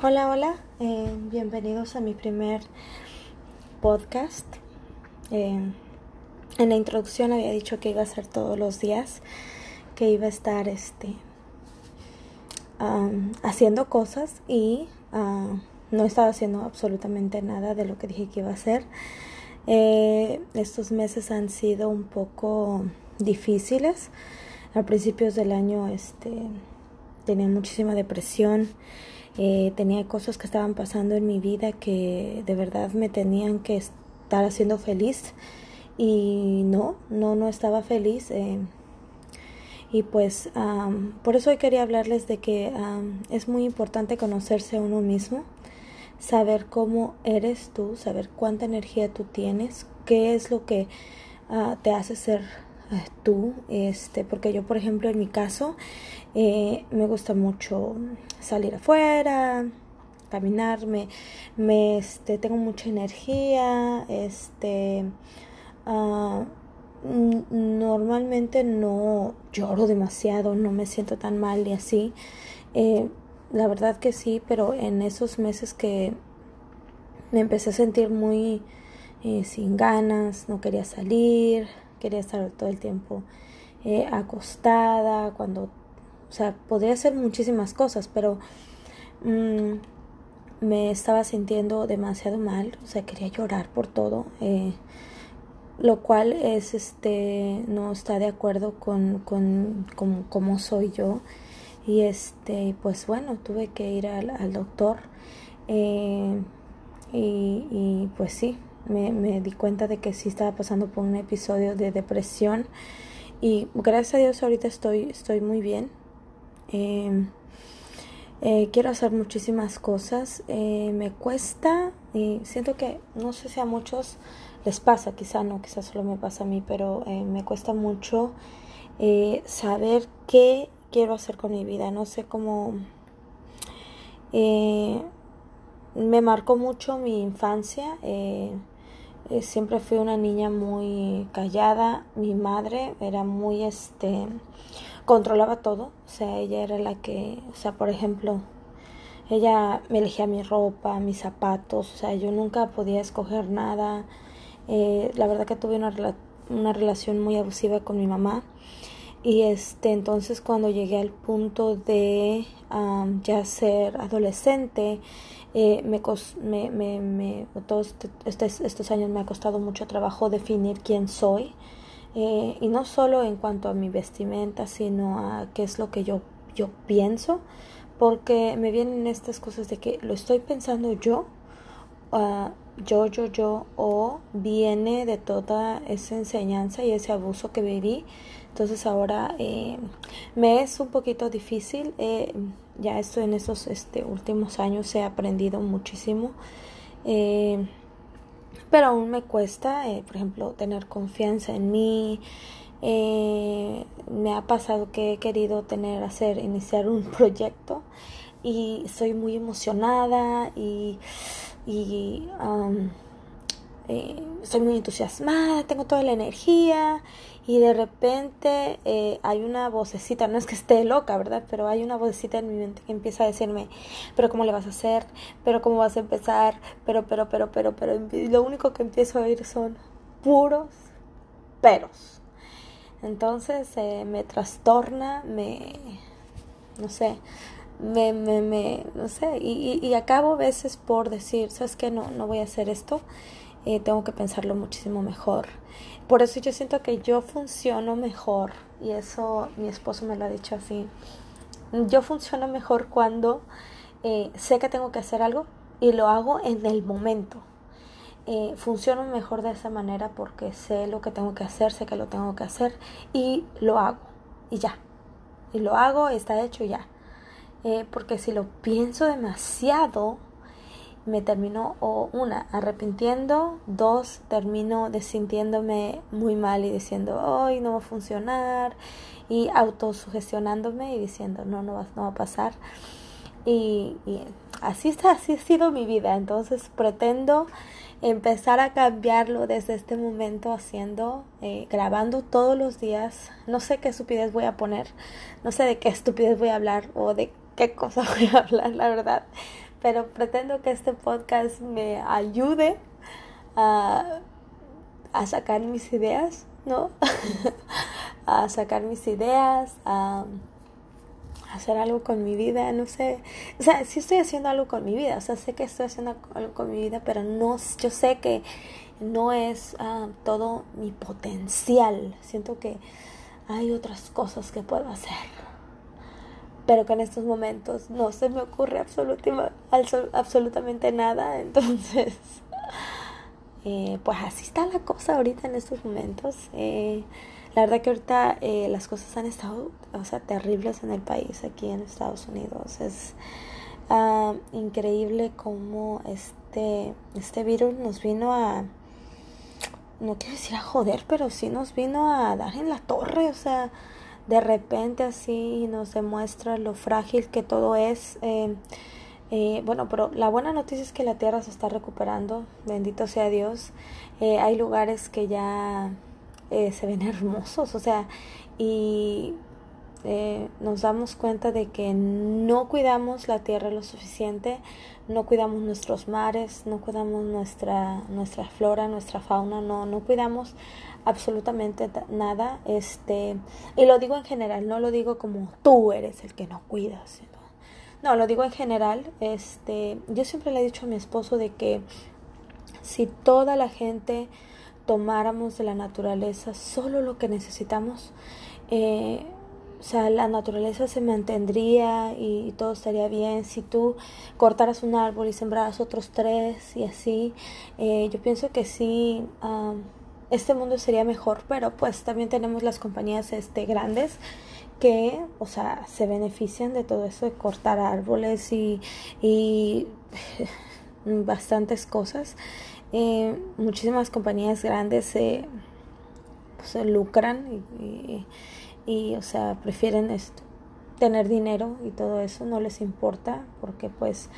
Hola, hola, eh, bienvenidos a mi primer podcast. Eh, en la introducción había dicho que iba a ser todos los días, que iba a estar este haciendo cosas y uh, no estaba haciendo absolutamente nada de lo que dije que iba a hacer. Eh, estos meses han sido un poco difíciles. A principios del año este, tenía muchísima depresión eh, tenía cosas que estaban pasando en mi vida que de verdad me tenían que estar haciendo feliz y no, no, no estaba feliz. Eh, y pues por eso hoy quería hablarles de que es muy importante conocerse a uno mismo, saber cómo eres tú, saber cuánta energía tú tienes, qué es lo que ah, te hace ser tú, este, porque yo por ejemplo en mi caso eh, me gusta mucho salir afuera, caminar, me, este, tengo mucha energía, este, uh, normalmente no lloro demasiado, no me siento tan mal y así. Eh, la verdad que sí, pero en esos meses que me empecé a sentir muy eh, sin ganas, no quería salir, quería estar todo el tiempo eh, acostada, cuando o sea, podría hacer muchísimas cosas, pero mm, me estaba sintiendo demasiado mal, o sea, quería llorar por todo, eh, lo cual es, este, no está de acuerdo con, con, cómo soy yo. Y este, pues bueno, tuve que ir al, doctor. Eh, y, pues sí, me, me, di cuenta de que sí estaba pasando por un episodio de depresión. Y gracias a Dios ahorita estoy, estoy muy bien. Em, eh, quiero hacer muchísimas cosas. Eh, me cuesta y siento que no sé si a muchos les pasa, quizá no, quizá solo me pasa a mí, pero eh, me cuesta mucho saber qué quiero hacer con mi vida. No sé cómo... me marcó mucho mi infancia. Siempre fui una niña muy callada. Mi madre era muy este controlaba todo, o sea, ella era la que, o sea, por ejemplo, ella me elegía mi ropa, mis zapatos, o sea, yo nunca podía escoger nada. Eh, la verdad que tuve una, una relación muy abusiva con mi mamá. Y este, entonces cuando llegué al punto de ya ser adolescente, eh, me, me, me, me, todos estos, estos años me ha costado mucho trabajo definir quién soy. Eh, y no solo en cuanto a mi vestimenta, sino a qué es lo que yo, yo pienso, porque me vienen estas cosas de que lo estoy pensando yo, uh, yo, yo, yo, o viene de toda esa enseñanza y ese abuso que viví. Entonces ahora eh, me es un poquito difícil, eh, ya esto en este, últimos años he aprendido muchísimo. Eh, pero aún me cuesta, por ejemplo, tener confianza en mí. Me ha pasado que he querido tener, hacer, iniciar un proyecto y estoy muy emocionada y, y um, eh, estoy muy entusiasmada, tengo toda la energía y de repente eh, hay una vocecita, no es que esté loca, ¿verdad? Pero hay una vocecita en mi mente que empieza a decirme, pero ¿cómo le vas a hacer? ¿Pero cómo vas a empezar? Pero, pero, pero, pero, pero, y lo único que empiezo a oír son puros peros. Entonces eh, me trastorna, me, no sé, me, me, me no sé, y, y, y acabo a veces por decir, ¿sabes qué? No, no voy a hacer esto eh, tengo que pensarlo muchísimo mejor. Por eso yo siento que yo funciono mejor, y eso mi esposo me lo ha dicho así, yo funciono mejor cuando eh, sé que tengo que hacer algo y lo hago en el momento. Eh, funciono mejor de esa manera porque sé lo que tengo que hacer, sé que lo tengo que hacer y lo hago y ya. Y lo hago, está hecho ya. Porque si lo pienso demasiado, me termino o una arrepintiendo, dos termino sintiéndome muy mal y diciendo, hoy no va a funcionar y autosugestionándome y diciendo, no, no va, no va a pasar. Y, así está, así ha sido mi vida. Entonces pretendo empezar a cambiarlo desde este momento haciendo, eh, grabando todos los días. No sé qué estupidez voy a poner, no sé de qué estupidez voy a hablar o de qué cosa voy a hablar, la verdad pero pretendo que este podcast me ayude a, a sacar mis ideas, ¿no? a sacar mis ideas, a hacer algo con mi vida, no sé, o sea, sí estoy haciendo algo con mi vida, o sea, sé que estoy haciendo algo con mi vida, pero no, yo sé que no es ah, todo mi potencial, siento que hay otras cosas que puedo hacer, pero que en estos momentos no se me ocurre absolutamente nada, entonces, eh, pues así está la cosa ahorita en estos momentos. Eh, la verdad que ahorita eh, las cosas han estado, o sea, terribles en el país, aquí en Estados Unidos. Es ah, increíble cómo este, este virus nos vino a, no quiero decir a joder, pero sí nos vino a dar en la torre, o sea, de repente así nos demuestra lo frágil que todo es. Eh, eh, bueno, pero la buena noticia es que la tierra se está recuperando, bendito sea Dios. hay lugares que ya eh, se ven hermosos, o sea, y eh, nos damos cuenta de que no cuidamos la tierra lo suficiente, no cuidamos nuestros mares, no cuidamos nuestra, nuestra flora, nuestra fauna, no, no cuidamos absolutamente nada, este, y lo digo en general, no lo digo como tú eres el que no cuidas, no, lo digo en general, este, yo siempre le he dicho a mi esposo de que si toda la gente tomáramos de la naturaleza solo lo que necesitamos, eh, o sea, la naturaleza se mantendría y, todo estaría bien. Si tú cortaras un árbol y sembraras otros tres y así, eh, yo pienso que sí, este mundo sería mejor, pero pues también tenemos las compañías este, grandes que, o sea, se benefician de todo eso de cortar árboles y, y bastantes cosas. Eh, muchísimas compañías grandes se, se lucran y, o sea, prefieren esto, tener dinero y todo eso, no les importa porque pues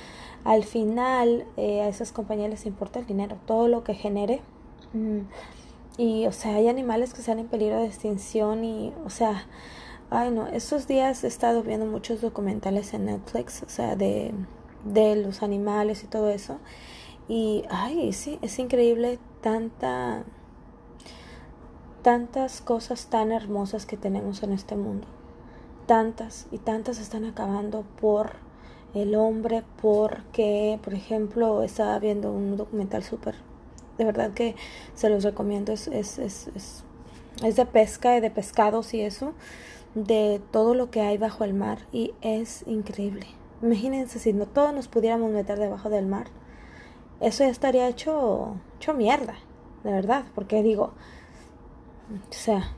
al final eh, a esas compañías les importa el dinero, todo lo que genere. Mm, y, o sea, hay animales que están en peligro de extinción y, o sea, ay no, estos días he estado viendo muchos documentales en Netflix, o sea, de, de los animales y todo eso. Y, ay, sí, es increíble tanta, tantas cosas tan hermosas que tenemos en este mundo. Tantas y tantas están acabando por el hombre, porque, por ejemplo, estaba viendo un documental súper, de verdad que se los recomiendo, es, es, es, es, es de pesca y de pescados y eso, de todo lo que hay bajo el mar y es increíble. Imagínense si no todos nos pudiéramos meter debajo del mar eso ya estaría hecho, hecho mierda, de verdad, porque digo, o sea,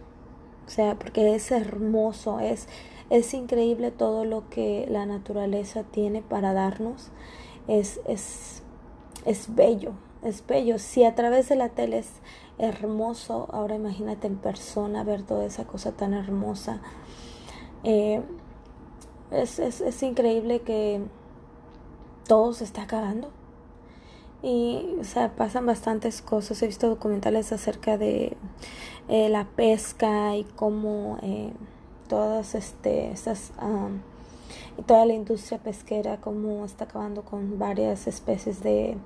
o sea, porque es hermoso, es, es increíble todo lo que la naturaleza tiene para darnos, es, es, es bello, es bello. Si a través de la tele es hermoso, ahora imagínate en persona ver toda esa cosa tan hermosa. Eh, es, es, es increíble que todo se está acabando y o sea pasan bastantes cosas he visto documentales acerca de eh, la pesca y cómo eh, todas este estas y toda la industria pesquera cómo está acabando con varias especies de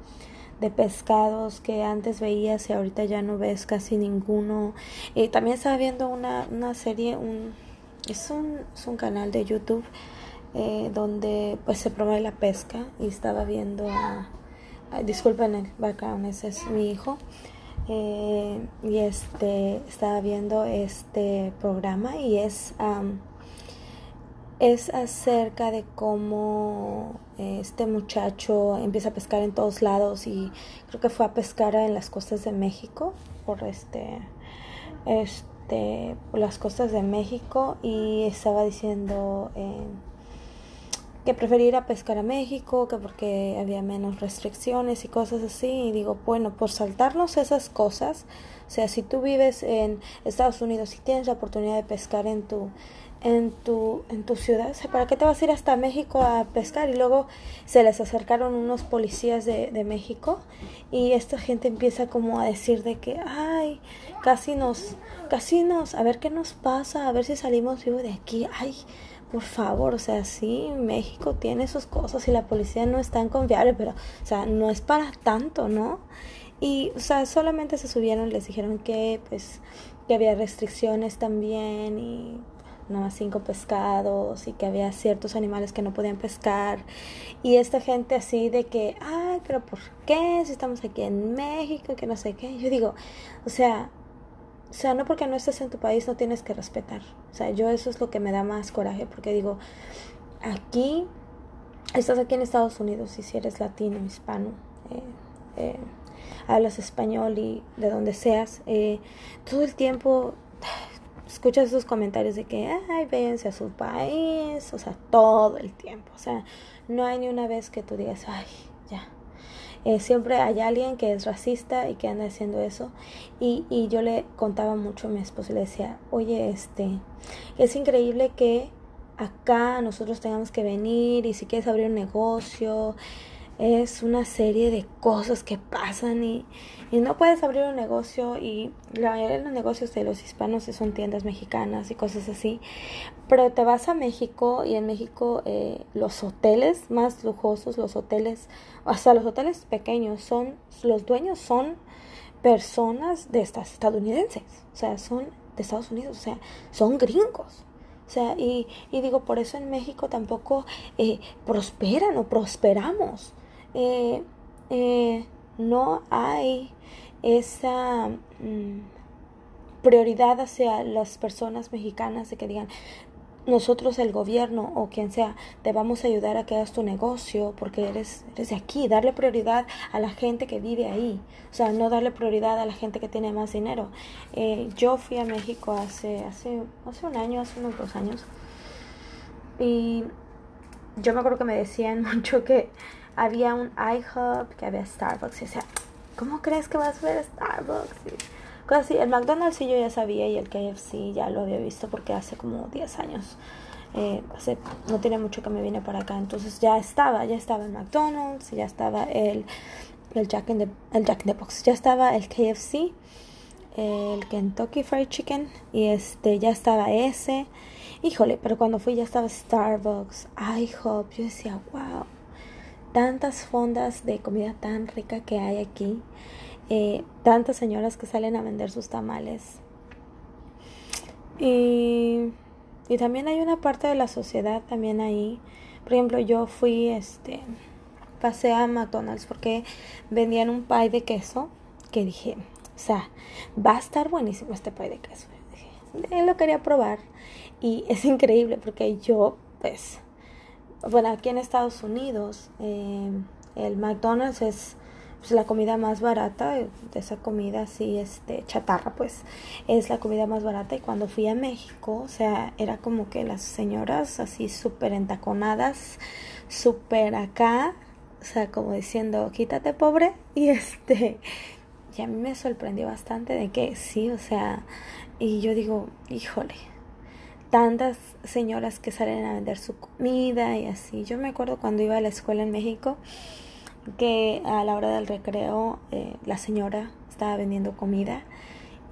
de pescados que antes veías y ahorita ya no ves casi ninguno y también estaba viendo una, una serie un es un, es un canal de YouTube eh, donde pues se promueve la pesca y estaba viendo a disculpen el background, ese es mi hijo. Eh, y este estaba viendo este programa y es es acerca de cómo eh, este muchacho empieza a pescar en todos lados y creo que fue a pescar en las costas de México por este este por las costas de México y estaba diciendo que prefería pescar a México, que porque había menos restricciones y cosas así. Y digo, bueno, por saltarnos esas cosas, o sea, si tú vives en Estados Unidos y tienes la oportunidad de pescar en tu en tu en tu ciudad, ¿para qué te vas a ir hasta México a pescar? Y luego se les acercaron unos policías de, de México y esta gente empieza como a decir de que, ay, casi nos, casi nos, a ver qué nos pasa, a ver si salimos vivos de aquí, ay, por favor, o sea, sí, México tiene sus cosas y la policía no es tan confiable, pero, o sea, no es para tanto, ¿no? Y, o sea, solamente se subieron, les dijeron que, pues, que había restricciones también y no cinco pescados y que había ciertos animales que no podían pescar. Y esta gente así de que ay pero por qué si estamos aquí en México que no sé qué. Yo digo o sea sea no porque no estés en tu país no tienes que respetar o sea yo eso es lo que me da más coraje porque digo aquí estás aquí en Estados Unidos y si eres latino hispano eh, eh, hablas español y de donde seas, eh, todo el tiempo escuchas esos comentarios de que, ay, véanse a su país, o sea, todo el tiempo, o sea, no hay ni una vez que tú digas, ay, ya. Eh, siempre hay alguien que es racista y que anda haciendo eso. Y, y yo le contaba mucho a mi esposo y le decía, oye, este, es increíble que acá nosotros tengamos que venir y si quieres abrir un negocio, es una serie de cosas que pasan y, y, no puedes abrir un negocio y la mayoría de los negocios de los hispanos son tiendas mexicanas y cosas así pero te vas a México y en México eh, los hoteles más lujosos los hoteles hasta los hoteles pequeños son los dueños son personas de estas estadounidenses o sea son de Estados Unidos o sea son gringos o sea, y, y digo, por eso en México tampoco eh, prosperan o prosperamos eh, eh, no hay esa mm, prioridad hacia las personas mexicanas de que digan nosotros el gobierno o quien sea te vamos a ayudar a que hagas tu negocio porque eres, eres de aquí, darle prioridad a la gente que vive ahí, o sea, no darle prioridad a la gente que tiene más dinero. Eh, yo fui a México hace, hace, hace un año, hace unos dos años, y yo me acuerdo que me decían mucho que había un iHub, que había Starbucks. Y sea, ¿cómo crees que vas a ver Starbucks? Cosas así. El McDonald's sí yo ya sabía y el KFC ya lo había visto porque hace como 10 años. Eh, hace, no tiene mucho que me vine para acá. Entonces ya estaba, ya estaba el McDonald's, ya estaba el, el, Jack, in the, el Jack in the Box, ya estaba el KFC, el Kentucky Fried Chicken y este ya estaba ese. Híjole, pero cuando fui ya estaba Starbucks, IHOP. Yo decía, wow tantas fondas de comida tan rica que hay aquí, eh, tantas señoras que salen a vender sus tamales. Y, y también hay una parte de la sociedad también ahí. Por ejemplo, yo fui, este, pasé a McDonald's porque vendían un pie de queso que dije, o sea, va a estar buenísimo este pie de queso. Dije, lo quería probar y es increíble porque yo, pues, bueno, aquí en Estados Unidos, eh, el McDonald's es pues, la comida más barata, de esa comida así, este, chatarra, pues, es la comida más barata. Y cuando fui a México, o sea, era como que las señoras así súper entaconadas, súper acá, o sea, como diciendo, quítate pobre. Y este, y a mí me sorprendió bastante de que sí, o sea, y yo digo, híjole tantas señoras que salen a vender su comida y así. Yo me acuerdo cuando iba a la escuela en México que a la hora del recreo eh, la señora estaba vendiendo comida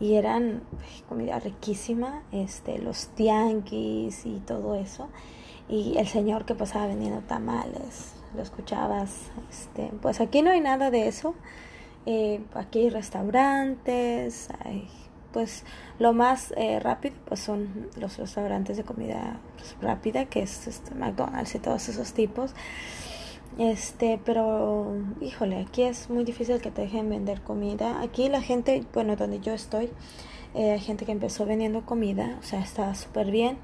y eran comida riquísima, este, los tianguis y todo eso. Y el señor que pasaba vendiendo tamales, lo escuchabas, este, pues aquí no hay nada de eso. Eh, aquí hay restaurantes, hay pues lo más eh, rápido pues son los restaurantes de comida rápida que es este, McDonald's y todos esos tipos. Este pero híjole aquí es muy difícil que te dejen vender comida. Aquí la gente bueno donde yo estoy eh, hay gente que empezó vendiendo comida o sea está súper bien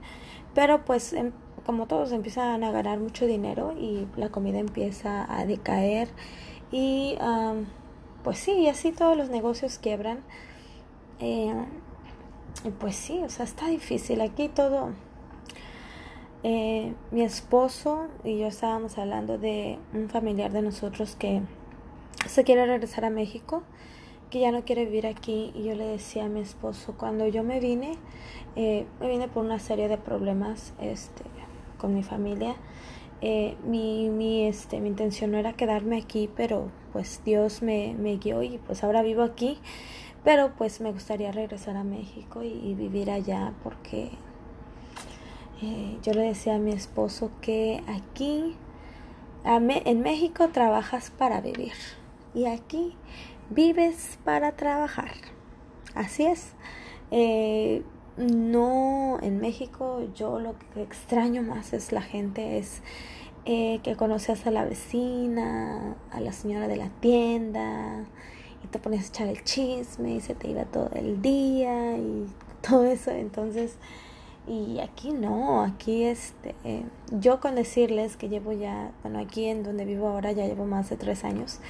pero pues em, como todos empiezan a ganar mucho dinero y la comida empieza a decaer y pues sí así todos los negocios quiebran eh, pues sí, o sea, está difícil. Aquí todo... Eh, mi esposo y yo estábamos hablando de un familiar de nosotros que se quiere regresar a México, que ya no quiere vivir aquí. Y yo le decía a mi esposo, cuando yo me vine, eh, me vine por una serie de problemas este, con mi familia. Eh, mi, mi, este, mi intención no era quedarme aquí, pero pues Dios me, me guió y pues ahora vivo aquí. Pero pues me gustaría regresar a México y, vivir allá porque eh, yo le decía a mi esposo que aquí en México trabajas para vivir y aquí vives para trabajar. Así es. Eh, no, en México yo lo que extraño más es la gente, es eh, que conoces a la vecina, a la señora de la tienda, te pones a echar el chisme y se te iba todo el día y todo eso. Entonces, y aquí no, aquí este, yo con decirles que llevo ya, bueno, aquí en donde vivo ahora ya llevo más de tres años,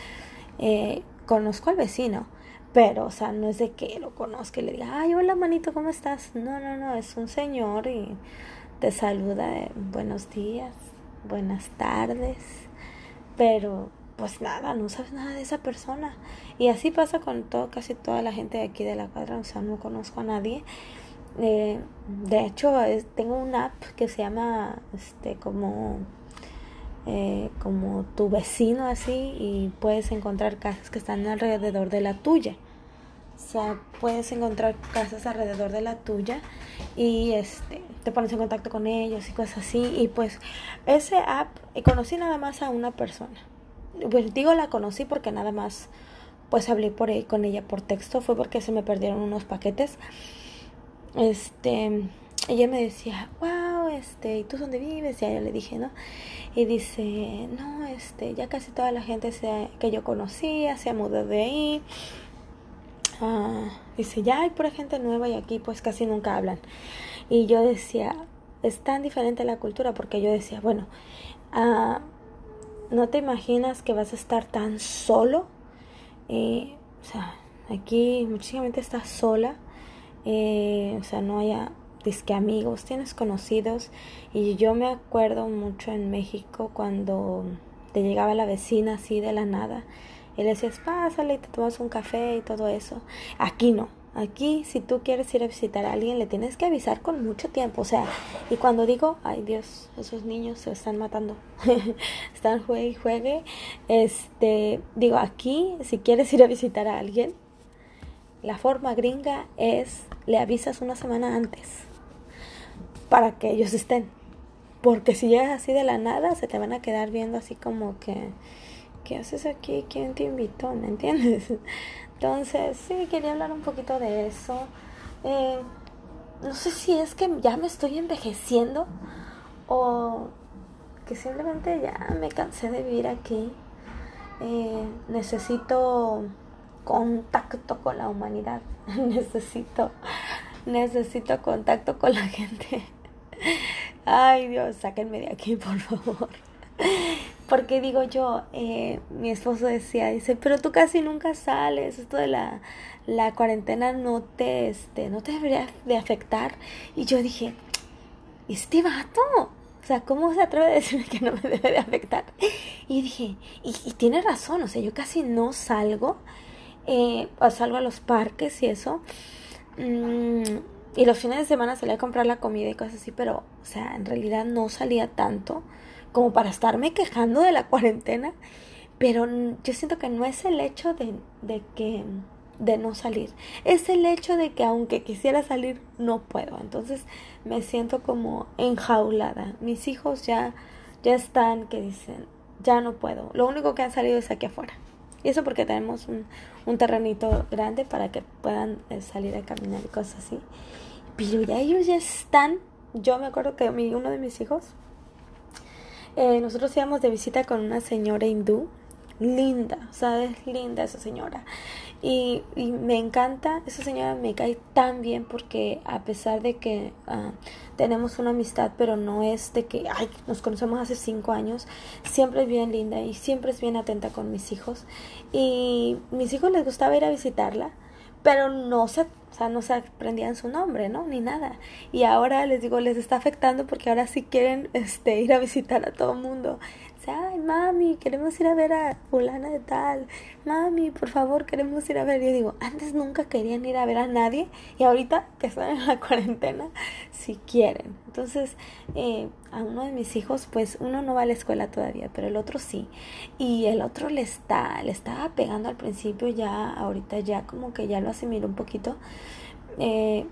eh, conozco al vecino, pero, o sea, no es de que lo conozca y le diga, ay, hola manito, ¿cómo estás? No, no, no, es un señor y te saluda de buenos días, buenas tardes, pero pues nada, no sabes nada de esa persona. Y así pasa con todo, casi toda la gente de aquí de la cuadra, o sea, no conozco a nadie. Eh, de hecho, tengo una app que se llama, este, como, eh, como tu vecino así, y puedes encontrar casas que están alrededor de la tuya. O sea, puedes encontrar casas alrededor de la tuya y este te pones en contacto con ellos y cosas así. Y pues ese app conocí nada más a una persona. Digo la conocí porque nada más pues hablé por ahí con ella por texto. Fue porque se me perdieron unos paquetes este, ella me decía, wow, este, ¿y tú dónde vives? Y yo le dije, ¿no? Y dice, no, este, ya casi toda la gente que yo conocía se ha mudado de ahí. Ah, dice, ya hay pura gente nueva y aquí pues casi nunca hablan. Y yo decía, es tan diferente la cultura porque yo decía, bueno, ah, no te imaginas que vas a estar tan solo. Eh, o sea, aquí muchísima gente está sola eh, o sea, no haya disque amigos, tienes conocidos. Y yo me acuerdo mucho en México cuando te llegaba la vecina así de la nada. Y le decías, pásale y te tomas un café y todo eso. Aquí no. Aquí, si tú quieres ir a visitar a alguien, le tienes que avisar con mucho tiempo. O sea, y cuando digo, ay Dios, esos niños se están matando, están juegue y juegue. Este, digo, aquí, si quieres ir a visitar a alguien, la forma gringa es le avisas una semana antes para que ellos estén. Porque si llegas así de la nada, se te van a quedar viendo así como que, ¿qué haces aquí? ¿Quién te invitó? ¿Me entiendes? Entonces, sí, quería hablar un poquito de eso. Eh, no sé si es que ya me estoy envejeciendo o que simplemente ya me cansé de vivir aquí. Eh, necesito contacto con la humanidad. necesito, necesito contacto con la gente. Ay Dios, sáquenme de aquí, por favor. Porque digo yo, eh, mi esposo decía, dice, pero tú casi nunca sales, esto de la, la cuarentena no te, este, no te debería de afectar. Y yo dije, este vato, o sea, ¿cómo se atreve a decirme que no me debe de afectar? Y dije, y, tiene razón, o sea, yo casi no salgo eh, salgo a los parques y eso. Mm, y los fines de semana salía a comprar la comida y cosas así, pero, o sea, en realidad no salía tanto como para estarme quejando de la cuarentena. Pero yo siento que no es el hecho de, de que de no salir. Es el hecho de que aunque quisiera salir, no puedo. Entonces me siento como enjaulada. Mis hijos ya, ya están que dicen, ya no puedo. Lo único que han salido es aquí afuera. Y eso porque tenemos un, un terrenito grande para que puedan eh, salir a caminar y cosas así. Pero ya ellos ya están. Yo me acuerdo que mi, uno de mis hijos, eh, nosotros íbamos de visita con una señora hindú. Linda, o sea, es linda esa señora. Y, me encanta, esa señora me cae tan bien porque a pesar de que uh, tenemos una amistad, pero no es de que, ay, nos conocemos hace cinco años, siempre es bien linda y siempre es bien atenta con mis hijos. Y mis hijos les gustaba ir a visitarla, pero no se, o sea, no se aprendían su nombre, ¿no? Ni nada. Y ahora les digo, les está afectando porque ahora sí quieren este, ir a visitar a todo el mundo ay, mami, queremos ir a ver a fulana de tal, mami, por favor, queremos ir a ver. Yo digo, antes nunca querían ir a ver a nadie y ahorita que están en la cuarentena, si quieren. Entonces, eh, a uno de mis hijos, pues uno no va a la escuela todavía, pero el otro sí. Y el otro le está, le estaba pegando al principio, ya, ahorita ya como que ya lo asimiló un poquito, eh,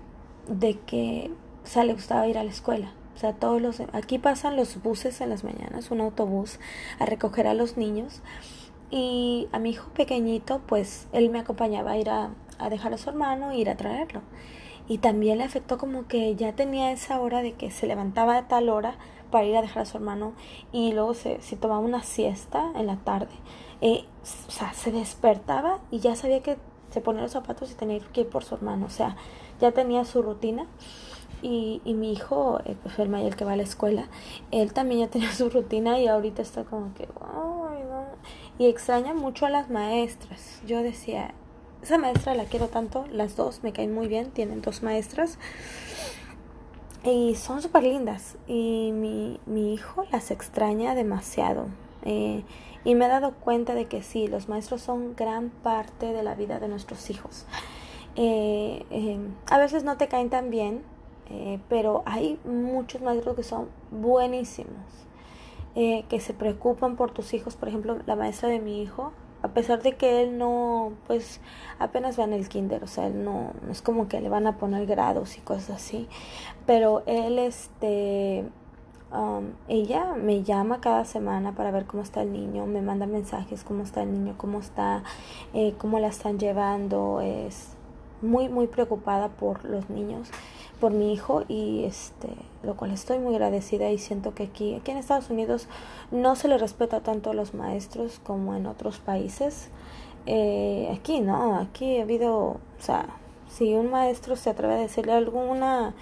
de que, o sea, le gustaba ir a la escuela. O sea, todos los aquí pasan los buses en las mañanas, un autobús a recoger a los niños y a mi hijo pequeñito, pues él me acompañaba a ir a, a dejar a su hermano e ir a traerlo. Y también le afectó como que ya tenía esa hora de que se levantaba a tal hora para ir a dejar a su hermano y luego se, se tomaba una siesta en la tarde. Eh, o sea, se despertaba y ya sabía que se ponía los zapatos y tenía que ir por su hermano. O sea, ya tenía su rutina. Y, y mi hijo, eh, pues el mayor que va a la escuela, él también ya tenía su rutina y ahorita está como que, ay, no. Y extraña mucho a las maestras. Yo decía, esa maestra la quiero tanto, las dos me caen muy bien, tienen dos maestras. Y son súper lindas. Y mi, mi hijo las extraña demasiado. Eh, y me he dado cuenta de que sí, los maestros son gran parte de la vida de nuestros hijos. Eh, a veces no te caen tan bien, eh, pero hay muchos maestros que son buenísimos, que se preocupan por tus hijos. Por ejemplo, la maestra de mi hijo, a pesar de que él no, pues apenas va en el kinder, o sea, él no, no es como que le van a poner grados y cosas así, pero él, este, Um, ella me llama cada semana para ver cómo está el niño, me manda mensajes, cómo está el niño, cómo está, eh, cómo la están llevando, es muy, muy preocupada por los niños, por mi hijo y este, lo cual estoy muy agradecida y siento que aquí, aquí en Estados Unidos no se le respeta tanto a los maestros como en otros países. Eh, aquí no, aquí ha habido, o sea, si un maestro se atreve a decirle alguna,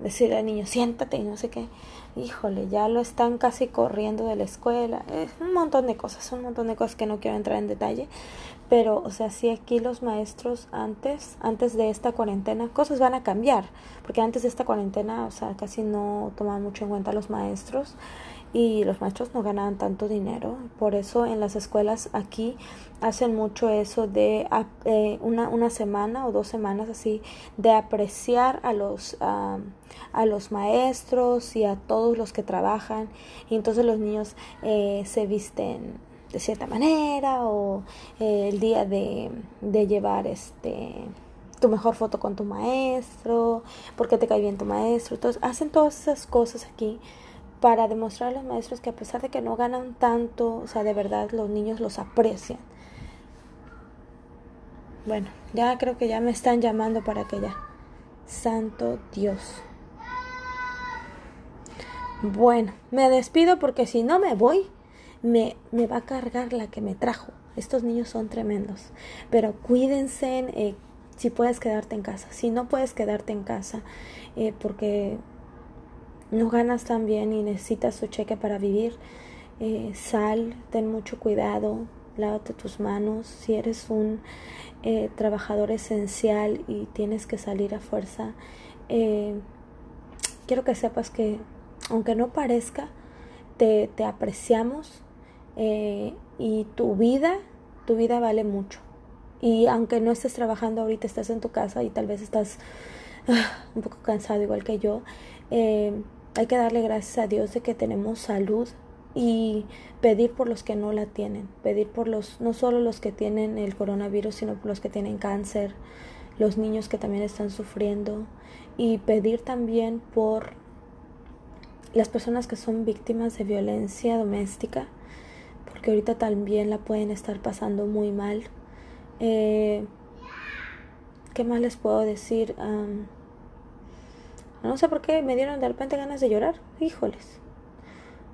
decirle al niño, siéntate y no sé qué, híjole, ya lo están casi corriendo de la escuela, es un montón de cosas, un montón de cosas que no quiero entrar en detalle, pero o sea, sí aquí los maestros antes, antes de esta cuarentena, cosas van a cambiar, porque antes de esta cuarentena, o sea, casi no tomaban mucho en cuenta los maestros y los maestros no ganaban tanto dinero. Por eso en las escuelas aquí hacen mucho eso de eh, una, una, semana o dos semanas así de apreciar a los, a los maestros y a todos los que trabajan. Y entonces los niños eh, se visten de cierta manera o eh, el día de, de llevar este tu mejor foto con tu maestro, porque te cae bien tu maestro. Entonces hacen todas esas cosas aquí para demostrar a los maestros que a pesar de que no ganan tanto, o sea, de verdad los niños los aprecian. Bueno, ya creo que ya me están llamando para que ya. Santo Dios. Bueno, me despido porque si no me voy, me, me va a cargar la que me trajo. Estos niños son tremendos. Pero cuídense eh, si puedes quedarte en casa. Si no puedes quedarte en casa, eh, porque no ganas tan bien y necesitas su cheque para vivir, eh, sal, ten mucho cuidado, lávate tus manos. Si eres un eh, trabajador esencial y tienes que salir a fuerza, eh, quiero que sepas que, aunque no parezca, te, te apreciamos y tu vida, tu vida vale mucho. Y aunque no estés trabajando ahorita, estás en tu casa y tal vez estás ah, un poco cansado igual que yo, hay que darle gracias a Dios de que tenemos salud y pedir por los que no la tienen, pedir por los, no solo los que tienen el coronavirus, sino por los que tienen cáncer, los niños que también están sufriendo y pedir también por las personas que son víctimas de violencia doméstica, porque ahorita también la pueden estar pasando muy mal. Eh, ¿Qué más les puedo decir? No sé por qué me dieron de repente ganas de llorar. Híjoles.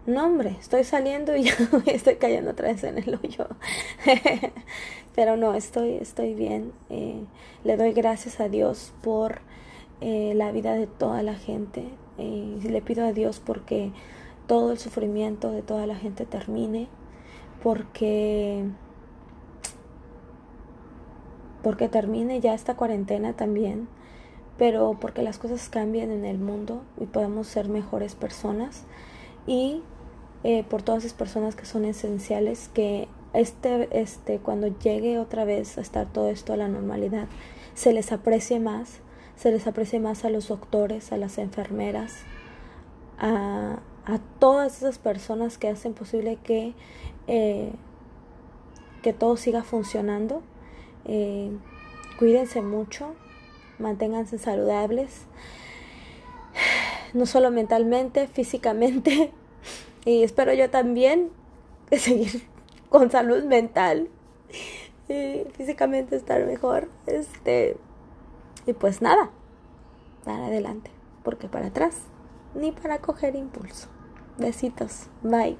No, hombre, estoy saliendo y estoy cayendo otra vez en el hoyo. Pero no, estoy, estoy bien. Eh, le doy gracias a Dios por eh, la vida de toda la gente. Eh, le pido a Dios porque todo el sufrimiento de toda la gente termine. Porque porque termine ya esta cuarentena también pero porque las cosas cambien en el mundo y podamos ser mejores personas y eh, por todas esas personas que son esenciales que este, este, cuando llegue otra vez a estar todo esto a la normalidad, se les aprecie más, se les aprecie más a los doctores, a las enfermeras, a, a todas esas personas que hacen posible que, eh, que todo siga funcionando. Eh, cuídense mucho, manténganse saludables. no solo mentalmente, físicamente, y espero yo también seguir con salud mental y físicamente estar mejor. Este, y pues nada, para adelante, porque para atrás, ni para coger impulso. Besitos, bye.